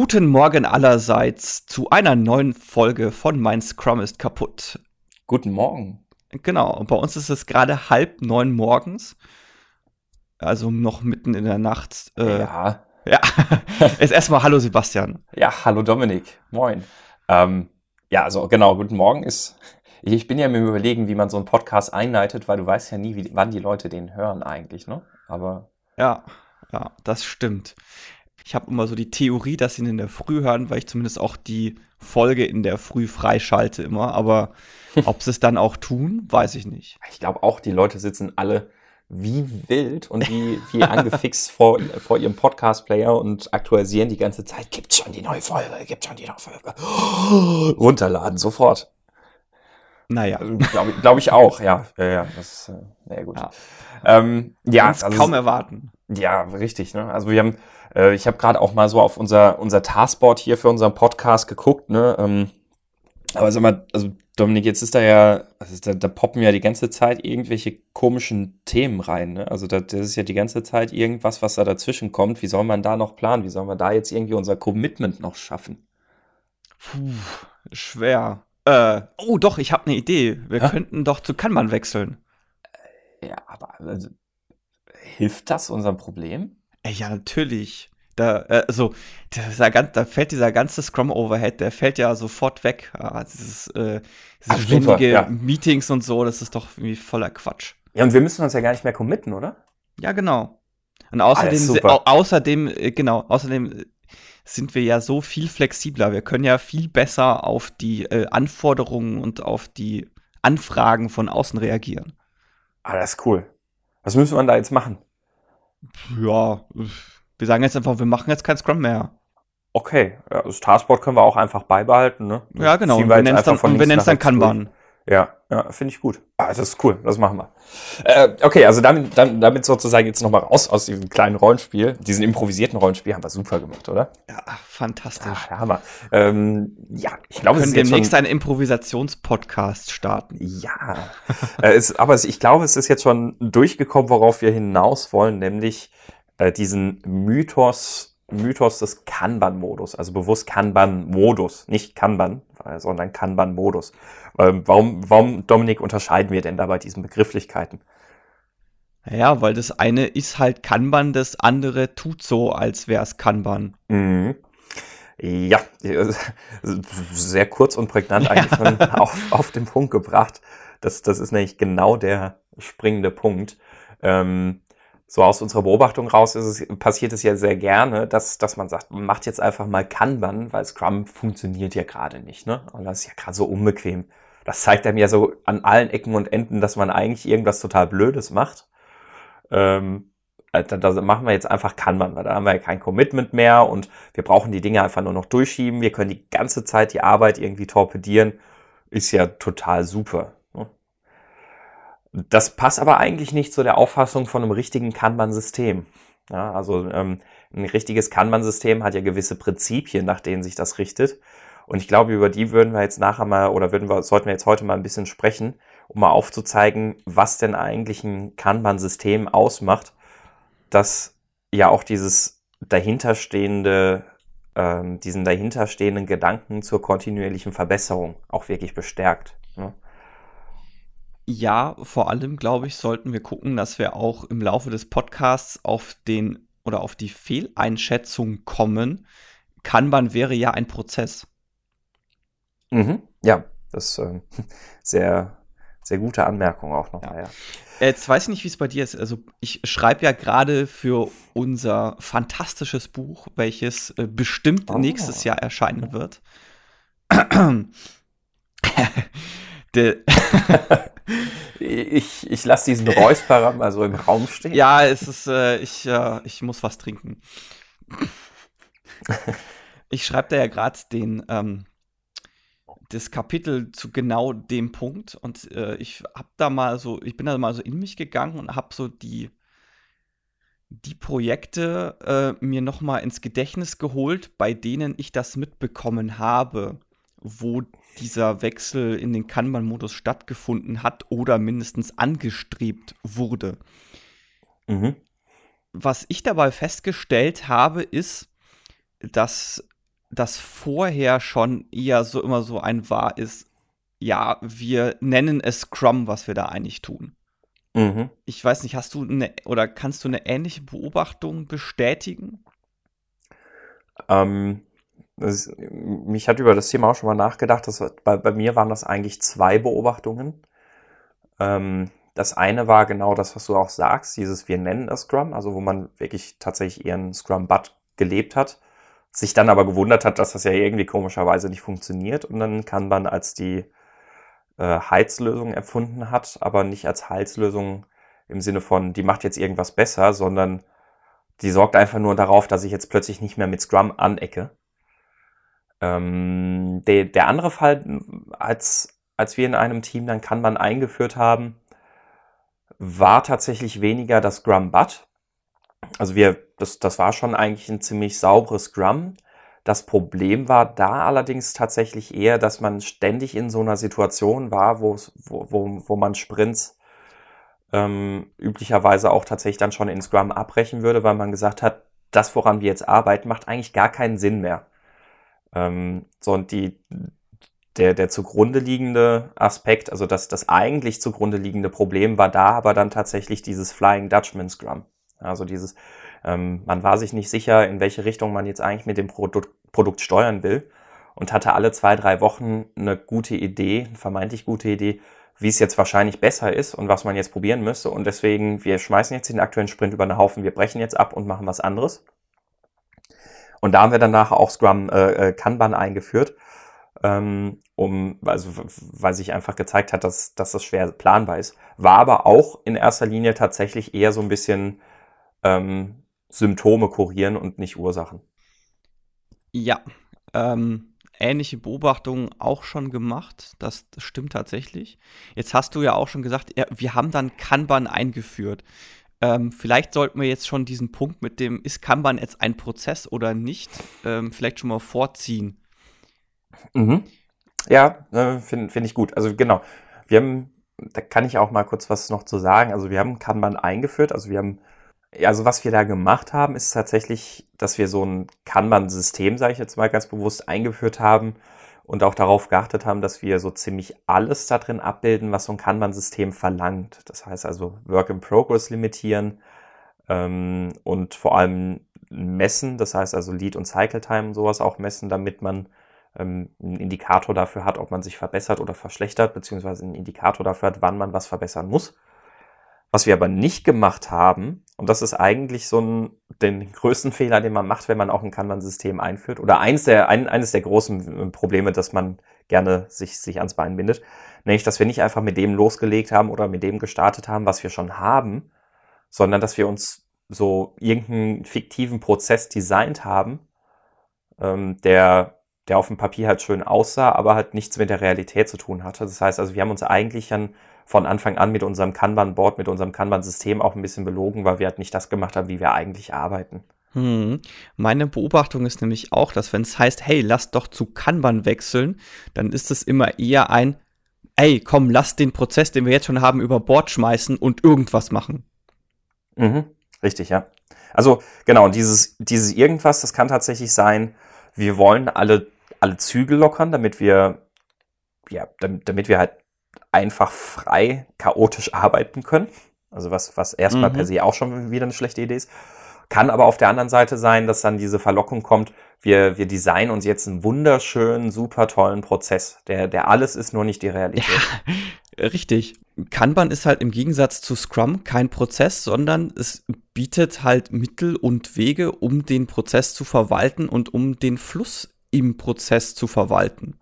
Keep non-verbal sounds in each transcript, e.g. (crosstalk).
Guten Morgen allerseits zu einer neuen Folge von Mein Scrum ist kaputt. Guten Morgen. Genau, und bei uns ist es gerade halb neun morgens. Also noch mitten in der Nacht. Äh, ja. (laughs) Ja. Jetzt erstmal Hallo Sebastian. Ja, hallo Dominik. Moin. Ähm, ja, also genau, guten Morgen ist. Ich bin ja mir überlegen, wie man so einen Podcast einleitet, weil du weißt ja nie, wie, wann die Leute den hören eigentlich, ne? Aber. Ja, ja, das stimmt. Ich habe immer so die Theorie, dass sie ihn in der Früh hören, weil ich zumindest auch die Folge in der Früh freischalte immer. Aber (laughs) ob sie es dann auch tun, weiß ich nicht. Ich glaube auch, die Leute sitzen alle wie wild und wie, wie angefixt (laughs) vor, vor ihrem Podcast-Player und aktualisieren die ganze Zeit. Gibt schon die neue Folge, gibt schon die neue Folge. (gasps) runterladen, sofort. Naja. Also, Glaube glaub ich auch, ja. Ja, ja, das, äh, ja gut. Ja, ähm, ja also, kaum erwarten. Ja, richtig. Ne? Also wir haben äh, ich habe gerade auch mal so auf unser, unser Taskboard hier für unseren Podcast geguckt, ne? Ähm, aber sag mal, also Dominik, jetzt ist da ja, also da, da, poppen ja die ganze Zeit irgendwelche komischen Themen rein. Ne? Also da, das ist ja die ganze Zeit irgendwas, was da dazwischen kommt. Wie soll man da noch planen? Wie soll man da jetzt irgendwie unser Commitment noch schaffen? Puh, schwer. Äh, oh doch, ich habe eine Idee. Wir Hä? könnten doch zu Kanban wechseln. Ja, aber also, hilft das unserem Problem? Ja, natürlich. Da, äh, also, dieser, da fällt dieser ganze Scrum-Overhead, der fällt ja sofort weg. Ja, dieses, äh, diese Ach, ständige ja. Meetings und so, das ist doch irgendwie voller Quatsch. Ja, und wir müssen uns ja gar nicht mehr committen, oder? Ja, genau. Und außerdem, au außerdem, äh, genau, außerdem äh, sind wir ja so viel flexibler. Wir können ja viel besser auf die äh, Anforderungen und auf die Anfragen von außen reagieren. Ah, das ist cool. Was müssen wir da jetzt machen? Ja, wir sagen jetzt einfach, wir machen jetzt kein Scrum mehr. Okay, ja, das Taskboard können wir auch einfach beibehalten, ne? ja, genau. Wir, wir nennen es dann, und wir nennen es dann Kanban. Ja, ja, finde ich gut. Ah, das ist cool, das machen wir. Äh, okay, also damit, dann, damit sozusagen jetzt nochmal raus aus diesem kleinen Rollenspiel, diesen improvisierten Rollenspiel, haben wir super gemacht, oder? Ja, fantastisch. Ja, Hammer. Ähm, ja, ich glaube, wir können demnächst einen Improvisationspodcast starten. Ja, (laughs) äh, es, aber es, ich glaube, es ist jetzt schon durchgekommen, worauf wir hinaus wollen, nämlich äh, diesen Mythos Mythos des Kanban-Modus, also bewusst Kanban-Modus, nicht Kanban, sondern Kanban-Modus. Ähm, warum, warum, Dominik, unterscheiden wir denn da bei diesen Begrifflichkeiten? Ja, weil das eine ist halt Kanban, das andere tut so, als wäre es Kanban. Mhm. Ja, (laughs) sehr kurz und prägnant (laughs) eigentlich schon auf, auf den Punkt gebracht. Das, das ist nämlich genau der springende Punkt. Ähm, so aus unserer Beobachtung raus ist es, passiert es ja sehr gerne, dass, dass man sagt, man macht jetzt einfach mal Kanban, weil Scrum funktioniert ja gerade nicht, ne? Und das ist ja gerade so unbequem. Das zeigt einem ja so an allen Ecken und Enden, dass man eigentlich irgendwas total Blödes macht. Ähm, da, da machen wir jetzt einfach Kanban, weil da haben wir ja kein Commitment mehr und wir brauchen die Dinge einfach nur noch durchschieben. Wir können die ganze Zeit die Arbeit irgendwie torpedieren. Ist ja total super. Das passt aber eigentlich nicht zu der Auffassung von einem richtigen Kanban-System. Ja, also ähm, ein richtiges Kanban-System hat ja gewisse Prinzipien, nach denen sich das richtet. Und ich glaube, über die würden wir jetzt nachher mal oder würden wir, sollten wir jetzt heute mal ein bisschen sprechen, um mal aufzuzeigen, was denn eigentlich ein Kanban-System ausmacht, das ja auch dieses dahinterstehende, ähm, diesen dahinterstehenden Gedanken zur kontinuierlichen Verbesserung auch wirklich bestärkt. Ne? Ja, vor allem, glaube ich, sollten wir gucken, dass wir auch im Laufe des Podcasts auf den oder auf die Fehleinschätzung kommen. Kanban wäre ja ein Prozess. Mhm. Ja, das ist äh, (laughs) sehr, sehr gute Anmerkung auch noch. Ja. ja. Jetzt weiß ich nicht, wie es bei dir ist. Also ich schreibe ja gerade für unser fantastisches Buch, welches äh, bestimmt oh. nächstes Jahr erscheinen wird. (clears throat) (laughs) (laughs) ich ich lasse diesen Räusperer mal so im Raum stehen. Ja, es ist, äh, ich, äh, ich muss was trinken. (laughs) ich schreibe da ja gerade den, ähm, das Kapitel zu genau dem Punkt und äh, ich habe da mal so, ich bin da mal so in mich gegangen und habe so die, die Projekte äh, mir noch mal ins Gedächtnis geholt, bei denen ich das mitbekommen habe, wo dieser Wechsel in den Kanban-Modus stattgefunden hat oder mindestens angestrebt wurde. Mhm. Was ich dabei festgestellt habe, ist, dass das vorher schon eher so immer so ein war ist, ja, wir nennen es Scrum, was wir da eigentlich tun. Mhm. Ich weiß nicht, hast du eine oder kannst du eine ähnliche Beobachtung bestätigen? Ähm, das, mich hat über das Thema auch schon mal nachgedacht. Das, bei, bei mir waren das eigentlich zwei Beobachtungen. Ähm, das eine war genau das, was du auch sagst, dieses wir nennen es Scrum, also wo man wirklich tatsächlich eher einen Scrum-Bud gelebt hat, sich dann aber gewundert hat, dass das ja irgendwie komischerweise nicht funktioniert und dann kann man als die äh, Heizlösung erfunden hat, aber nicht als Heizlösung im Sinne von, die macht jetzt irgendwas besser, sondern die sorgt einfach nur darauf, dass ich jetzt plötzlich nicht mehr mit Scrum anecke. Ähm, der, der andere Fall, als, als wir in einem Team dann Kanban eingeführt haben, war tatsächlich weniger das Scrum Bud. Also wir, das, das war schon eigentlich ein ziemlich sauberes Scrum. Das Problem war da allerdings tatsächlich eher, dass man ständig in so einer Situation war, wo, wo, wo man Sprints ähm, üblicherweise auch tatsächlich dann schon in Scrum abbrechen würde, weil man gesagt hat, das, woran wir jetzt arbeiten, macht eigentlich gar keinen Sinn mehr. Ähm, so, und die, der, der zugrunde liegende Aspekt, also das, das eigentlich zugrunde liegende Problem war da aber dann tatsächlich dieses Flying Dutchman Scrum. Also dieses, ähm, man war sich nicht sicher, in welche Richtung man jetzt eigentlich mit dem Produkt, Produkt steuern will und hatte alle zwei, drei Wochen eine gute Idee, eine vermeintlich gute Idee, wie es jetzt wahrscheinlich besser ist und was man jetzt probieren müsste. Und deswegen, wir schmeißen jetzt den aktuellen Sprint über den Haufen, wir brechen jetzt ab und machen was anderes. Und da haben wir danach auch Scrum äh, äh Kanban eingeführt, ähm, um, also, weil sich einfach gezeigt hat, dass, dass das schwer planbar ist. War aber auch in erster Linie tatsächlich eher so ein bisschen ähm, Symptome kurieren und nicht Ursachen. Ja, ähm, ähnliche Beobachtungen auch schon gemacht. Das, stimmt tatsächlich. Jetzt hast du ja auch schon gesagt, wir haben dann Kanban eingeführt. Ähm, vielleicht sollten wir jetzt schon diesen Punkt mit dem, ist Kanban jetzt ein Prozess oder nicht, ähm, vielleicht schon mal vorziehen. Mhm. Ja, äh, finde find ich gut. Also genau, wir haben, da kann ich auch mal kurz was noch zu sagen. Also wir haben Kanban eingeführt, also wir haben also was wir da gemacht haben, ist tatsächlich, dass wir so ein Kanban-System, sage ich jetzt mal ganz bewusst, eingeführt haben und auch darauf geachtet haben, dass wir so ziemlich alles da drin abbilden, was so ein Kanban-System verlangt. Das heißt also Work in Progress limitieren ähm, und vor allem messen, das heißt also Lead und Cycle Time sowas auch messen, damit man ähm, einen Indikator dafür hat, ob man sich verbessert oder verschlechtert, beziehungsweise einen Indikator dafür hat, wann man was verbessern muss. Was wir aber nicht gemacht haben, und das ist eigentlich so ein, den größten Fehler, den man macht, wenn man auch ein Kanban-System einführt, oder eins der, ein, eines der großen äh, Probleme, dass man gerne sich, sich ans Bein bindet, nämlich, dass wir nicht einfach mit dem losgelegt haben oder mit dem gestartet haben, was wir schon haben, sondern dass wir uns so irgendeinen fiktiven Prozess designt haben, ähm, der, der auf dem Papier halt schön aussah, aber halt nichts mit der Realität zu tun hatte. Das heißt also, wir haben uns eigentlich an von Anfang an mit unserem Kanban-Board, mit unserem Kanban-System auch ein bisschen belogen, weil wir halt nicht das gemacht haben, wie wir eigentlich arbeiten. Hm. Meine Beobachtung ist nämlich auch, dass wenn es heißt, hey, lass doch zu Kanban wechseln, dann ist es immer eher ein, ey, komm, lass den Prozess, den wir jetzt schon haben, über Bord schmeißen und irgendwas machen. Mhm. Richtig, ja. Also genau, dieses, dieses irgendwas, das kann tatsächlich sein, wir wollen alle, alle Zügel lockern, damit wir, ja, damit, damit wir halt einfach frei, chaotisch arbeiten können. Also was, was erstmal mhm. per se auch schon wieder eine schlechte Idee ist. Kann aber auf der anderen Seite sein, dass dann diese Verlockung kommt, wir, wir designen uns jetzt einen wunderschönen, super tollen Prozess. Der, der alles ist, nur nicht die Realität. Ja, (laughs) richtig. Kanban ist halt im Gegensatz zu Scrum kein Prozess, sondern es bietet halt Mittel und Wege, um den Prozess zu verwalten und um den Fluss im Prozess zu verwalten.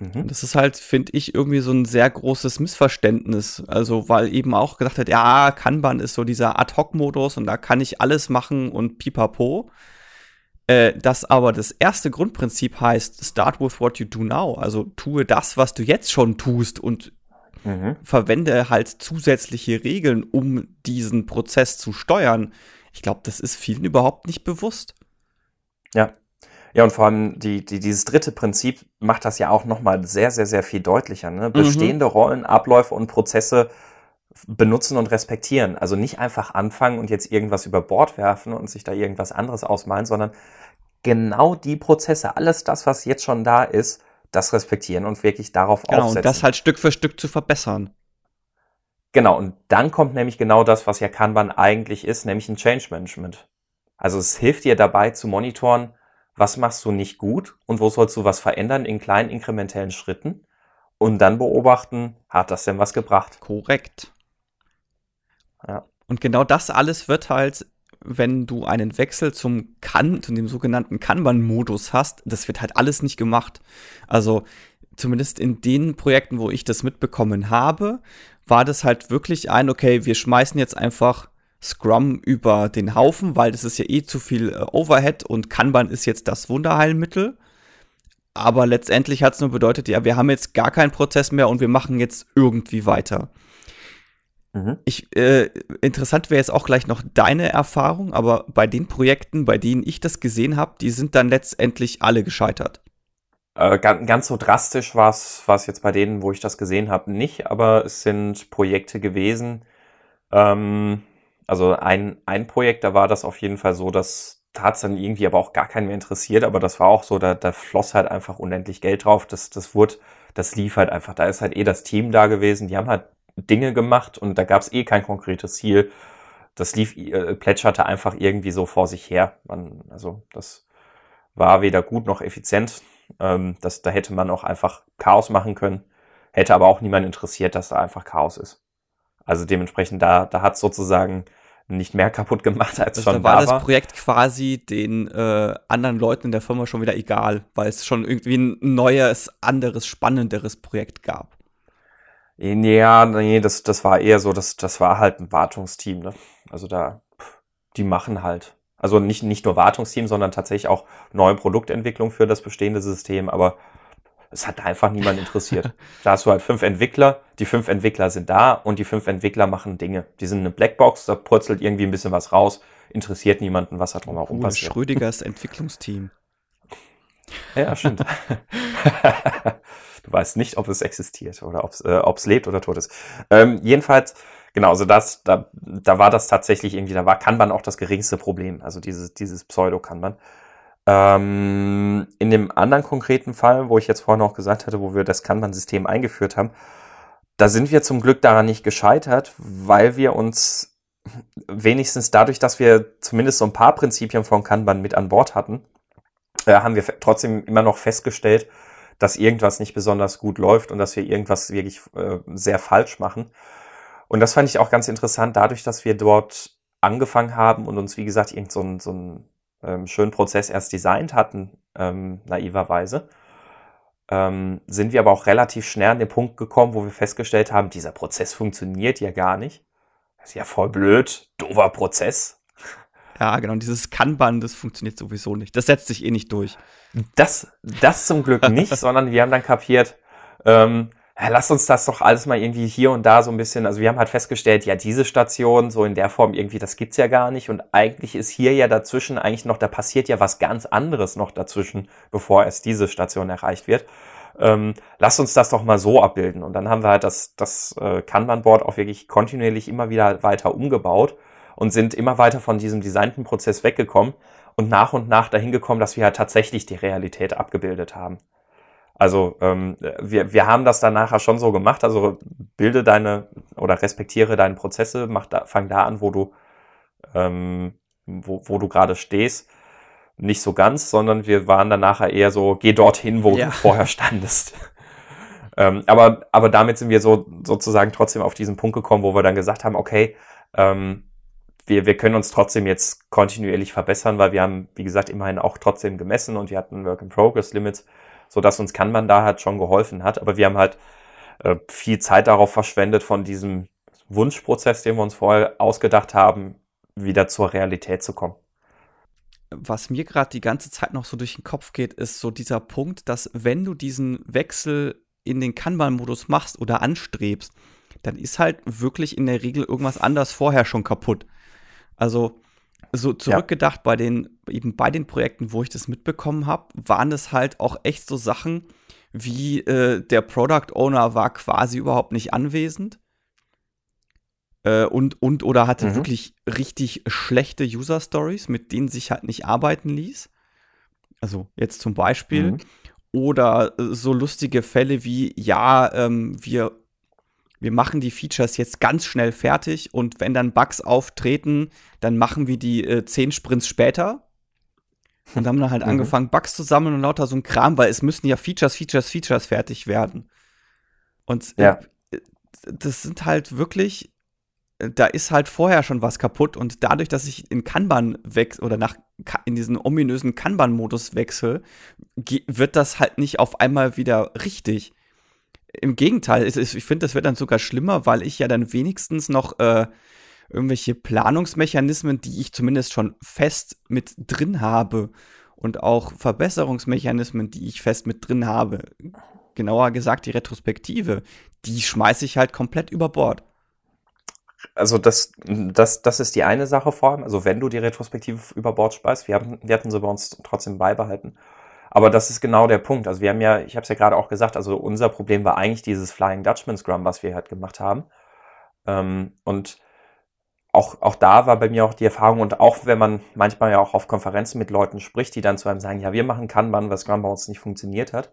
Mhm. Das ist halt, finde ich, irgendwie so ein sehr großes Missverständnis. Also, weil eben auch gesagt hat, ja, Kanban ist so dieser Ad-Hoc-Modus und da kann ich alles machen und pipapo. Äh, das aber das erste Grundprinzip heißt, start with what you do now. Also tue das, was du jetzt schon tust und mhm. verwende halt zusätzliche Regeln, um diesen Prozess zu steuern. Ich glaube, das ist vielen überhaupt nicht bewusst. Ja, ja, und vor allem die, die, dieses dritte Prinzip macht das ja auch nochmal sehr, sehr, sehr viel deutlicher. Ne? Mhm. Bestehende mhm. Rollen, Abläufe und Prozesse benutzen und respektieren. Also nicht einfach anfangen und jetzt irgendwas über Bord werfen und sich da irgendwas anderes ausmalen, sondern genau die Prozesse, alles das, was jetzt schon da ist, das respektieren und wirklich darauf genau, aufsetzen. Und das halt Stück für Stück zu verbessern. Genau, und dann kommt nämlich genau das, was ja Kanban eigentlich ist, nämlich ein Change Management. Also es hilft dir dabei zu monitoren, was machst du nicht gut und wo sollst du was verändern in kleinen inkrementellen Schritten und dann beobachten, hat das denn was gebracht? Korrekt. Ja. Und genau das alles wird halt, wenn du einen Wechsel zum Kan, zu dem sogenannten Kanban-Modus hast, das wird halt alles nicht gemacht. Also zumindest in den Projekten, wo ich das mitbekommen habe, war das halt wirklich ein, okay, wir schmeißen jetzt einfach Scrum über den Haufen, weil das ist ja eh zu viel äh, Overhead und Kanban ist jetzt das Wunderheilmittel. Aber letztendlich hat es nur bedeutet, ja, wir haben jetzt gar keinen Prozess mehr und wir machen jetzt irgendwie weiter. Mhm. Ich, äh, interessant wäre jetzt auch gleich noch deine Erfahrung, aber bei den Projekten, bei denen ich das gesehen habe, die sind dann letztendlich alle gescheitert. Äh, ganz, ganz, so drastisch war es jetzt bei denen, wo ich das gesehen habe, nicht, aber es sind Projekte gewesen. Ähm, also ein, ein Projekt, da war das auf jeden Fall so, dass da hat es dann irgendwie aber auch gar keinen mehr interessiert, aber das war auch so, da, da floss halt einfach unendlich Geld drauf. Das, das wurde, das lief halt einfach. Da ist halt eh das Team da gewesen, die haben halt Dinge gemacht und da gab es eh kein konkretes Ziel. Das lief, äh, plätscherte einfach irgendwie so vor sich her. Man, also das war weder gut noch effizient. Ähm, das, da hätte man auch einfach Chaos machen können. Hätte aber auch niemand interessiert, dass da einfach Chaos ist. Also dementsprechend, da, da hat sozusagen nicht mehr kaputt gemacht, als also schon da war. Da war das Projekt quasi den äh, anderen Leuten in der Firma schon wieder egal, weil es schon irgendwie ein neues, anderes, spannenderes Projekt gab. Ja, nee, das, das war eher so, das, das war halt ein Wartungsteam. Ne? Also da, die machen halt. Also nicht, nicht nur Wartungsteam, sondern tatsächlich auch neue Produktentwicklung für das bestehende System, aber es hat einfach niemand interessiert. (laughs) da hast du halt fünf Entwickler, die fünf Entwickler sind da und die fünf Entwickler machen Dinge. Die sind eine Blackbox, da purzelt irgendwie ein bisschen was raus, interessiert niemanden, was da drumherum oh, passiert. Schrödingers (laughs) Entwicklungsteam. Ja, stimmt. (laughs) du weißt nicht, ob es existiert oder ob es äh, lebt oder tot ist. Ähm, jedenfalls, genau, also das, da, da war das tatsächlich irgendwie, da war Kanban auch das geringste Problem, also dieses, dieses Pseudo-Kanban. Ähm, in dem anderen konkreten Fall, wo ich jetzt vorhin auch gesagt hatte, wo wir das Kanban-System eingeführt haben, da sind wir zum Glück daran nicht gescheitert, weil wir uns wenigstens dadurch, dass wir zumindest so ein paar Prinzipien von Kanban mit an Bord hatten, äh, haben wir trotzdem immer noch festgestellt, dass irgendwas nicht besonders gut läuft und dass wir irgendwas wirklich äh, sehr falsch machen. Und das fand ich auch ganz interessant, dadurch, dass wir dort angefangen haben und uns, wie gesagt, irgend so ein, so ein ähm, schönen Prozess erst designt hatten, ähm, naiverweise, ähm, sind wir aber auch relativ schnell an den Punkt gekommen, wo wir festgestellt haben, dieser Prozess funktioniert ja gar nicht. Das ist ja voll blöd, doofer Prozess. Ja, genau. Und dieses Kanban, das funktioniert sowieso nicht. Das setzt sich eh nicht durch. Das, das zum Glück nicht, (laughs) sondern wir haben dann kapiert, ähm, lass uns das doch alles mal irgendwie hier und da so ein bisschen, also wir haben halt festgestellt, ja, diese Station so in der Form irgendwie, das gibt's ja gar nicht und eigentlich ist hier ja dazwischen eigentlich noch, da passiert ja was ganz anderes noch dazwischen, bevor erst diese Station erreicht wird. Ähm, lass uns das doch mal so abbilden und dann haben wir halt das, das äh, Kanban-Board auch wirklich kontinuierlich immer wieder weiter umgebaut und sind immer weiter von diesem designten Prozess weggekommen und nach und nach dahin gekommen, dass wir halt tatsächlich die Realität abgebildet haben. Also ähm, wir, wir haben das dann nachher schon so gemacht. Also bilde deine oder respektiere deine Prozesse, mach da, fang da an, wo du, ähm, wo, wo du gerade stehst. Nicht so ganz, sondern wir waren dann nachher eher so, geh dorthin, wo ja. du (laughs) vorher standest. ähm, aber, aber damit sind wir so sozusagen trotzdem auf diesen Punkt gekommen, wo wir dann gesagt haben, okay, ähm, wir, wir können uns trotzdem jetzt kontinuierlich verbessern, weil wir haben, wie gesagt, immerhin auch trotzdem gemessen und wir hatten Work-in-Progress-Limits so dass uns Kanban da halt schon geholfen hat. Aber wir haben halt äh, viel Zeit darauf verschwendet, von diesem Wunschprozess, den wir uns vorher ausgedacht haben, wieder zur Realität zu kommen. Was mir gerade die ganze Zeit noch so durch den Kopf geht, ist so dieser Punkt, dass wenn du diesen Wechsel in den Kanban-Modus machst oder anstrebst, dann ist halt wirklich in der Regel irgendwas anders vorher schon kaputt. Also so zurückgedacht ja. bei den, eben bei den Projekten, wo ich das mitbekommen habe, waren es halt auch echt so Sachen wie äh, der Product Owner war quasi überhaupt nicht anwesend. Äh, und, und oder hatte mhm. wirklich richtig schlechte User Stories, mit denen sich halt nicht arbeiten ließ. Also jetzt zum Beispiel. Mhm. Oder äh, so lustige Fälle wie, ja, ähm, wir, wir machen die Features jetzt ganz schnell fertig und wenn dann Bugs auftreten, dann machen wir die äh, zehn Sprints später. Und haben dann halt (laughs) mhm. angefangen, Bugs zu sammeln und lauter so ein Kram, weil es müssen ja Features, Features, Features fertig werden. Und äh, ja. das sind halt wirklich da ist halt vorher schon was kaputt und dadurch, dass ich in Kanban wechsle oder nach in diesen ominösen Kanban-Modus wechsle, wird das halt nicht auf einmal wieder richtig. Im Gegenteil, ich finde, das wird dann sogar schlimmer, weil ich ja dann wenigstens noch äh, irgendwelche Planungsmechanismen, die ich zumindest schon fest mit drin habe und auch Verbesserungsmechanismen, die ich fest mit drin habe, genauer gesagt die Retrospektive, die schmeiße ich halt komplett über Bord also das, das, das ist die eine Sache vor allem. Also wenn du die Retrospektive über Bord speist, wir, haben, wir hatten sie bei uns trotzdem beibehalten. Aber das ist genau der Punkt. Also wir haben ja, ich habe es ja gerade auch gesagt, also unser Problem war eigentlich dieses Flying Dutchman Scrum, was wir halt gemacht haben. Ähm, und auch, auch da war bei mir auch die Erfahrung und auch wenn man manchmal ja auch auf Konferenzen mit Leuten spricht, die dann zu einem sagen, ja, wir machen Kanban, weil Scrum bei uns nicht funktioniert hat.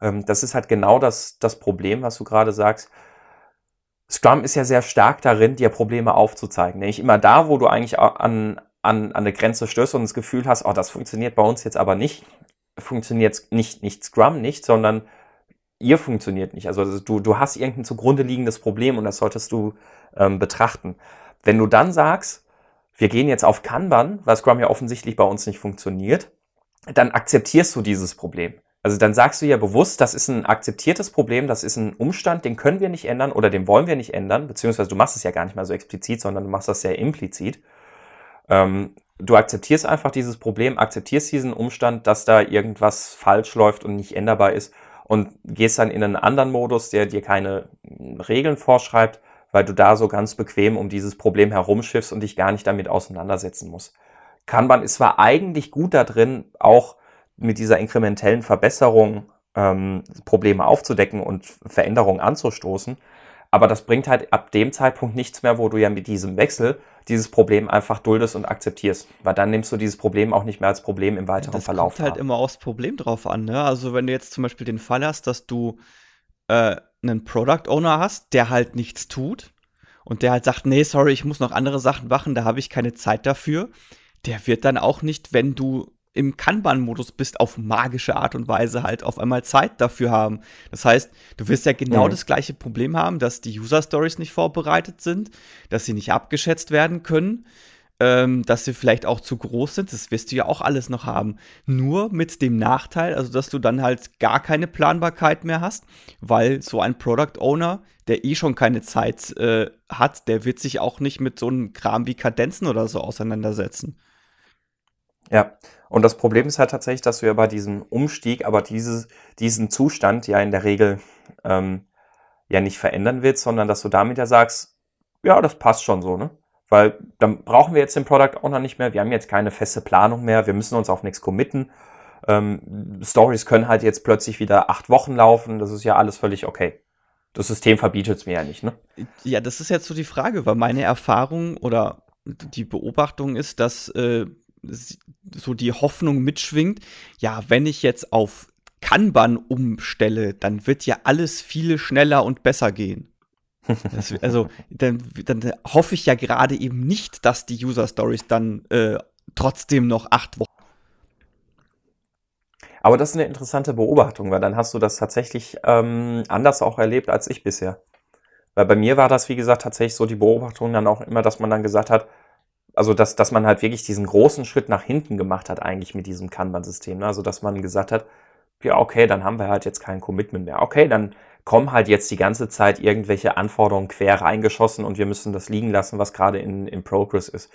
Ähm, das ist halt genau das, das Problem, was du gerade sagst Scrum ist ja sehr stark darin, dir Probleme aufzuzeigen. Nämlich immer da, wo du eigentlich an, an, an eine Grenze stößt und das Gefühl hast, oh, das funktioniert bei uns jetzt aber nicht, funktioniert nicht, nicht Scrum nicht, sondern ihr funktioniert nicht. Also du, du hast irgendein zugrunde liegendes Problem und das solltest du ähm, betrachten. Wenn du dann sagst, wir gehen jetzt auf Kanban, weil Scrum ja offensichtlich bei uns nicht funktioniert, dann akzeptierst du dieses Problem. Also dann sagst du ja bewusst, das ist ein akzeptiertes Problem, das ist ein Umstand, den können wir nicht ändern oder den wollen wir nicht ändern, beziehungsweise du machst es ja gar nicht mal so explizit, sondern du machst das sehr implizit. Ähm, du akzeptierst einfach dieses Problem, akzeptierst diesen Umstand, dass da irgendwas falsch läuft und nicht änderbar ist und gehst dann in einen anderen Modus, der dir keine Regeln vorschreibt, weil du da so ganz bequem um dieses Problem herumschiffst und dich gar nicht damit auseinandersetzen musst. Kanban ist zwar eigentlich gut da drin, auch mit dieser inkrementellen Verbesserung ähm, Probleme aufzudecken und Veränderungen anzustoßen. Aber das bringt halt ab dem Zeitpunkt nichts mehr, wo du ja mit diesem Wechsel dieses Problem einfach duldest und akzeptierst. Weil dann nimmst du dieses Problem auch nicht mehr als Problem im weiteren das Verlauf. Das kommt halt immer aufs Problem drauf an. Ne? Also wenn du jetzt zum Beispiel den Fall hast, dass du äh, einen Product Owner hast, der halt nichts tut und der halt sagt, nee, sorry, ich muss noch andere Sachen machen, da habe ich keine Zeit dafür. Der wird dann auch nicht, wenn du im Kanban-Modus bist, auf magische Art und Weise halt auf einmal Zeit dafür haben. Das heißt, du wirst ja genau mhm. das gleiche Problem haben, dass die User-Stories nicht vorbereitet sind, dass sie nicht abgeschätzt werden können, ähm, dass sie vielleicht auch zu groß sind. Das wirst du ja auch alles noch haben. Nur mit dem Nachteil, also dass du dann halt gar keine Planbarkeit mehr hast, weil so ein Product Owner, der eh schon keine Zeit äh, hat, der wird sich auch nicht mit so einem Kram wie Kadenzen oder so auseinandersetzen. Ja, und das Problem ist halt tatsächlich, dass du ja bei diesem Umstieg, aber dieses, diesen Zustand ja in der Regel ähm, ja nicht verändern willst, sondern dass du damit ja sagst, ja, das passt schon so, ne? Weil dann brauchen wir jetzt den Product Owner nicht mehr, wir haben jetzt keine feste Planung mehr, wir müssen uns auf nichts committen. Ähm, Stories können halt jetzt plötzlich wieder acht Wochen laufen, das ist ja alles völlig okay. Das System verbietet es mir ja nicht, ne? Ja, das ist jetzt so die Frage, weil meine Erfahrung oder die Beobachtung ist, dass äh, so die Hoffnung mitschwingt, ja, wenn ich jetzt auf Kanban umstelle, dann wird ja alles viel schneller und besser gehen. Das, also, dann, dann, hoffe ich ja gerade eben nicht, dass die User Stories dann äh, trotzdem noch acht Wochen. Aber das ist eine interessante Beobachtung, weil dann hast du das tatsächlich ähm, anders auch erlebt als ich bisher. Weil bei mir war das, wie gesagt, tatsächlich so die Beobachtung dann auch immer, dass man dann gesagt hat, also dass, dass man halt wirklich diesen großen Schritt nach hinten gemacht hat eigentlich mit diesem Kanban-System. Ne? Also dass man gesagt hat, ja, okay, dann haben wir halt jetzt kein Commitment mehr. Okay, dann kommen halt jetzt die ganze Zeit irgendwelche Anforderungen quer reingeschossen und wir müssen das liegen lassen, was gerade in, in Progress ist.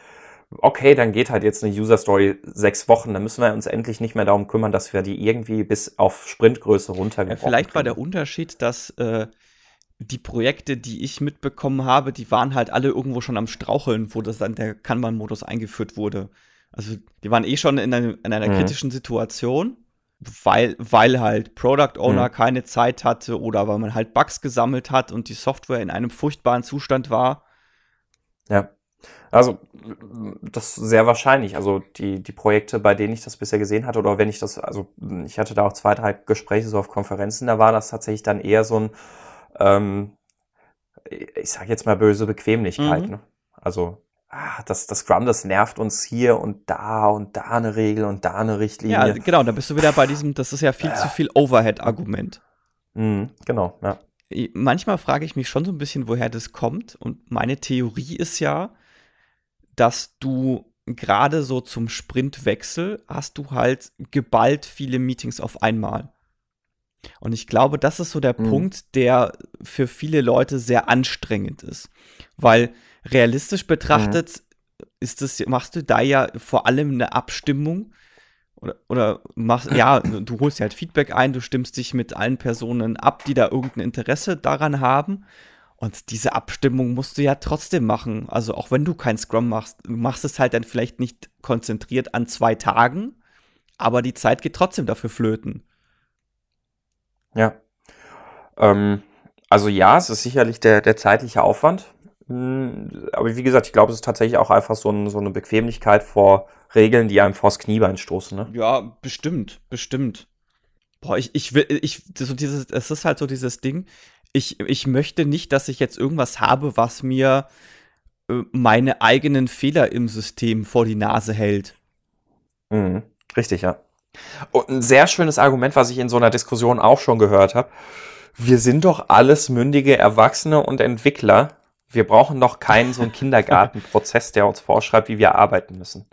Okay, dann geht halt jetzt eine User Story sechs Wochen, dann müssen wir uns endlich nicht mehr darum kümmern, dass wir die irgendwie bis auf Sprintgröße runtergehen. Ja, vielleicht war der Unterschied, dass äh, die Projekte, die ich mitbekommen habe, die waren halt alle irgendwo schon am Straucheln, wo das dann der Kanban-Modus eingeführt wurde. Also die waren eh schon in, eine, in einer mhm. kritischen Situation, weil, weil halt Product Owner mhm. keine Zeit hatte oder weil man halt Bugs gesammelt hat und die Software in einem furchtbaren Zustand war. Ja. Also, das ist sehr wahrscheinlich. Also, die, die Projekte, bei denen ich das bisher gesehen hatte, oder wenn ich das, also, ich hatte da auch zwei, drei Gespräche so auf Konferenzen, da war das tatsächlich dann eher so ein, ähm, ich sage jetzt mal böse Bequemlichkeit. Mhm. Ne? Also, ah, das, das Scrum, das nervt uns hier und da und da eine Regel und da eine Richtlinie. Ja, genau, da bist du wieder bei diesem, das ist ja viel äh. zu viel Overhead-Argument. Mhm, genau, ja. Manchmal frage ich mich schon so ein bisschen, woher das kommt. Und meine Theorie ist ja, dass du gerade so zum Sprintwechsel hast du halt geballt viele Meetings auf einmal. Und ich glaube, das ist so der mhm. Punkt, der für viele Leute sehr anstrengend ist. Weil realistisch betrachtet mhm. ist es, machst du da ja vor allem eine Abstimmung oder, oder machst, ja, du holst halt Feedback ein, du stimmst dich mit allen Personen ab, die da irgendein Interesse daran haben. Und diese Abstimmung musst du ja trotzdem machen. Also auch wenn du kein Scrum machst, du machst es halt dann vielleicht nicht konzentriert an zwei Tagen, aber die Zeit geht trotzdem dafür flöten. Ja. Ähm, also ja, es ist sicherlich der, der zeitliche Aufwand. Hm, aber wie gesagt, ich glaube, es ist tatsächlich auch einfach so, ein, so eine Bequemlichkeit vor Regeln, die einem vors Kniebein stoßen. Ne? Ja, bestimmt, bestimmt. Boah, ich, ich will, ich, so dieses, es ist halt so dieses Ding, ich, ich möchte nicht, dass ich jetzt irgendwas habe, was mir äh, meine eigenen Fehler im System vor die Nase hält. Mhm. Richtig, ja. Und ein sehr schönes Argument, was ich in so einer Diskussion auch schon gehört habe. Wir sind doch alles mündige Erwachsene und Entwickler. Wir brauchen doch keinen so einen (laughs) Kindergartenprozess, der uns vorschreibt, wie wir arbeiten müssen.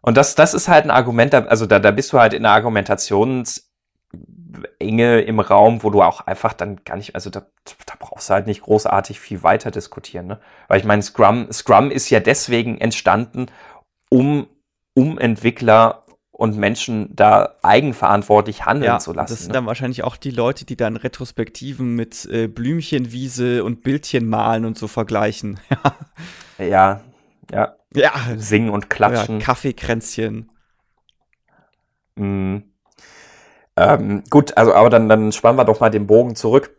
Und das, das ist halt ein Argument, also da, da bist du halt in einer Argumentationsenge im Raum, wo du auch einfach dann gar nicht, also da, da brauchst du halt nicht großartig viel weiter diskutieren. Ne? Weil ich meine, Scrum, Scrum ist ja deswegen entstanden, um, um Entwickler und Menschen da eigenverantwortlich handeln ja, zu lassen. Das sind ne? dann wahrscheinlich auch die Leute, die dann Retrospektiven mit äh, Blümchenwiese und Bildchen malen und so vergleichen. (laughs) ja, ja. Ja. Singen und klatschen. Ja, Kaffeekränzchen. Mhm. Ähm, gut, also aber dann, dann spannen wir doch mal den Bogen zurück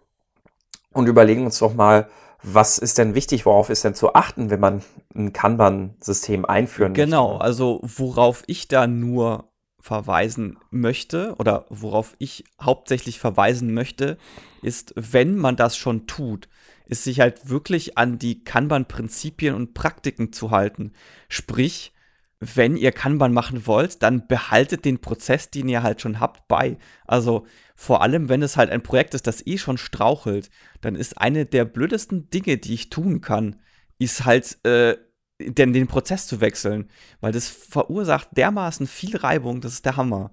und überlegen uns doch mal, was ist denn wichtig, worauf ist denn zu achten, wenn man ein Kanban-System einführen genau, möchte? Genau, also worauf ich da nur verweisen möchte oder worauf ich hauptsächlich verweisen möchte, ist, wenn man das schon tut, ist sich halt wirklich an die Kanban-Prinzipien und Praktiken zu halten. Sprich, wenn ihr Kanban machen wollt, dann behaltet den Prozess, den ihr halt schon habt, bei. Also vor allem, wenn es halt ein Projekt ist, das eh schon strauchelt, dann ist eine der blödesten Dinge, die ich tun kann, ist halt äh, den, den Prozess zu wechseln, weil das verursacht dermaßen viel Reibung, das ist der Hammer.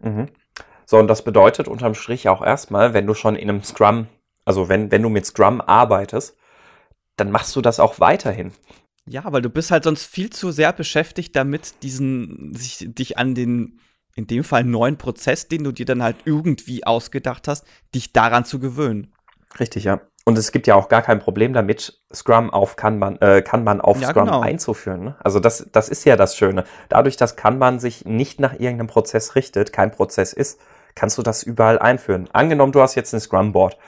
Mhm. So, und das bedeutet unterm Strich auch erstmal, wenn du schon in einem Scrum, also wenn, wenn du mit Scrum arbeitest, dann machst du das auch weiterhin. Ja, weil du bist halt sonst viel zu sehr beschäftigt damit, diesen, sich, dich an den, in dem Fall neuen Prozess, den du dir dann halt irgendwie ausgedacht hast, dich daran zu gewöhnen. Richtig, ja. Und es gibt ja auch gar kein Problem damit, Scrum auf Kanban, äh, Kanban auf ja, Scrum genau. einzuführen. Ne? Also das, das ist ja das Schöne. Dadurch, dass Kanban sich nicht nach irgendeinem Prozess richtet, kein Prozess ist, kannst du das überall einführen. Angenommen, du hast jetzt ein Scrum-Board.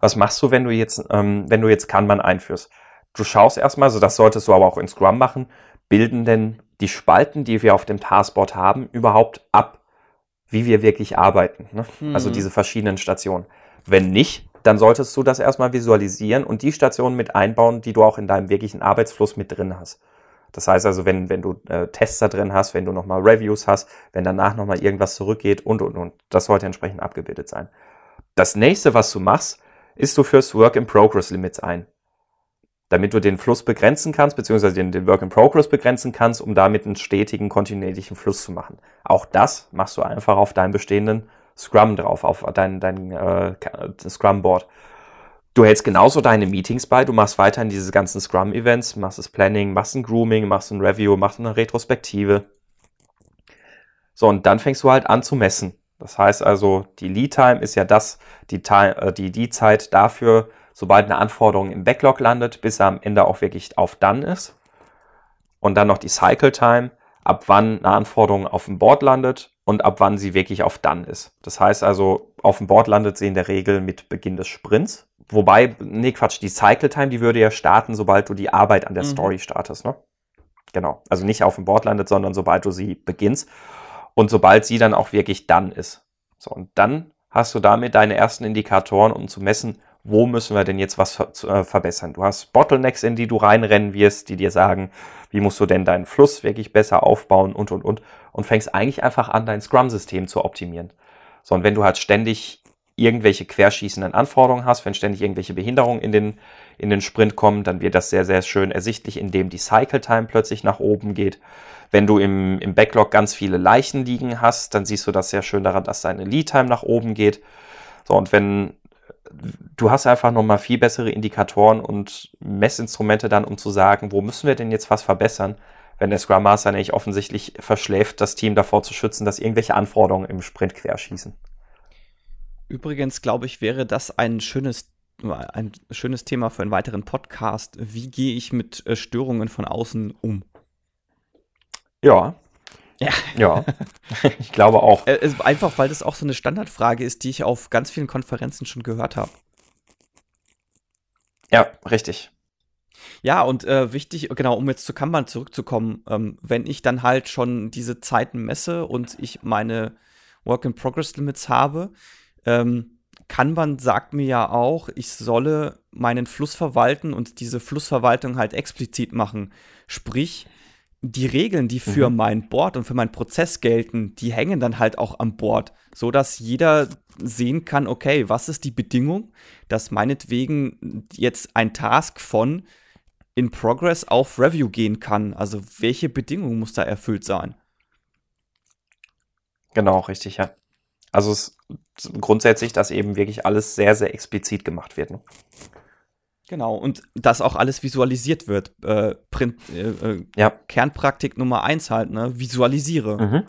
Was machst du, wenn du jetzt, ähm, wenn du jetzt Kanban einführst? Du schaust erstmal, so das solltest du aber auch in Scrum machen, bilden denn die Spalten, die wir auf dem Taskboard haben, überhaupt ab, wie wir wirklich arbeiten. Ne? Mhm. Also diese verschiedenen Stationen. Wenn nicht, dann solltest du das erstmal visualisieren und die Stationen mit einbauen, die du auch in deinem wirklichen Arbeitsfluss mit drin hast. Das heißt also, wenn, wenn du äh, Tests da drin hast, wenn du nochmal Reviews hast, wenn danach nochmal irgendwas zurückgeht und, und, und. Das sollte entsprechend abgebildet sein. Das nächste, was du machst, ist, du führst Work-in-Progress-Limits ein. Damit du den Fluss begrenzen kannst, beziehungsweise den, den Work-in-Progress begrenzen kannst, um damit einen stetigen, kontinuierlichen Fluss zu machen. Auch das machst du einfach auf deinem bestehenden Scrum drauf, auf dein, dein äh, Scrum-Board. Du hältst genauso deine Meetings bei, du machst weiterhin diese ganzen Scrum-Events, machst das Planning, machst ein Grooming, machst ein Review, machst eine Retrospektive. So, und dann fängst du halt an zu messen. Das heißt also, die Lead-Time ist ja das, die, äh, die, die Zeit dafür, sobald eine Anforderung im Backlog landet, bis er am Ende auch wirklich auf Done ist. Und dann noch die Cycle-Time, ab wann eine Anforderung auf dem Board landet und ab wann sie wirklich auf Done ist. Das heißt also, auf dem Board landet sie in der Regel mit Beginn des Sprints. Wobei, nee, Quatsch, die Cycle Time, die würde ja starten, sobald du die Arbeit an der mhm. Story startest, ne? Genau. Also nicht auf dem Board landet, sondern sobald du sie beginnst und sobald sie dann auch wirklich dann ist. So, und dann hast du damit deine ersten Indikatoren, um zu messen, wo müssen wir denn jetzt was ver äh, verbessern. Du hast Bottlenecks, in die du reinrennen wirst, die dir sagen, wie musst du denn deinen Fluss wirklich besser aufbauen und, und, und. Und fängst eigentlich einfach an, dein Scrum-System zu optimieren. So, und wenn du halt ständig irgendwelche querschießenden Anforderungen hast, wenn ständig irgendwelche Behinderungen in den, in den Sprint kommen, dann wird das sehr, sehr schön ersichtlich, indem die Cycle Time plötzlich nach oben geht. Wenn du im, im Backlog ganz viele Leichen liegen hast, dann siehst du das sehr schön daran, dass deine Lead Time nach oben geht. So, und wenn du hast einfach nochmal viel bessere Indikatoren und Messinstrumente dann, um zu sagen, wo müssen wir denn jetzt was verbessern, wenn der Scrum Master nicht offensichtlich verschläft, das Team davor zu schützen, dass irgendwelche Anforderungen im Sprint querschießen. Übrigens, glaube ich, wäre das ein schönes, ein schönes Thema für einen weiteren Podcast. Wie gehe ich mit äh, Störungen von außen um? Ja. Ja. Ja, (laughs) ich glaube auch. Äh, einfach, weil das auch so eine Standardfrage ist, die ich auf ganz vielen Konferenzen schon gehört habe. Ja, richtig. Ja, und äh, wichtig, genau, um jetzt zu Kanban zurückzukommen, ähm, wenn ich dann halt schon diese Zeiten messe und ich meine Work-in-Progress-Limits habe, ähm, Kanban sagt mir ja auch, ich solle meinen Fluss verwalten und diese Flussverwaltung halt explizit machen. Sprich, die Regeln, die für mhm. mein Board und für meinen Prozess gelten, die hängen dann halt auch am Board, so dass jeder sehen kann, okay, was ist die Bedingung, dass meinetwegen jetzt ein Task von in Progress auf Review gehen kann. Also welche Bedingung muss da erfüllt sein? Genau, richtig, ja. Also es grundsätzlich, dass eben wirklich alles sehr, sehr explizit gemacht wird. Ne? Genau, und dass auch alles visualisiert wird. Äh, Print, äh, äh, ja. Kernpraktik Nummer eins halt, ne? Visualisiere. Mhm.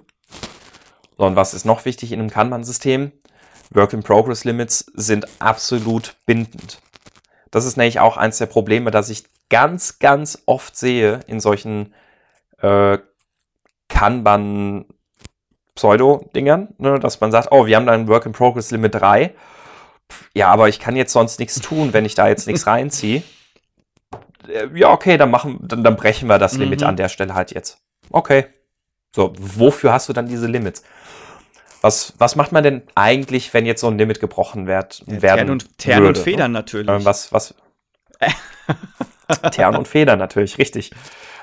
So, und was ist noch wichtig in einem Kanban-System? Work-in-Progress-Limits sind absolut bindend. Das ist nämlich auch eins der Probleme, dass ich ganz, ganz oft sehe in solchen äh, Kanban Pseudo-Dingern, ne, dass man sagt, oh, wir haben da ein Work-in-Progress-Limit 3. Ja, aber ich kann jetzt sonst nichts tun, wenn ich da jetzt nichts reinziehe. Äh, ja, okay, dann machen, dann, dann brechen wir das mhm. Limit an der Stelle halt jetzt. Okay. So, wofür hast du dann diese Limits? Was, was macht man denn eigentlich, wenn jetzt so ein Limit gebrochen wird, ja, werden Tern und, Tern würde, und Federn ne? natürlich. Ähm, was, was? Tern und Federn natürlich, richtig.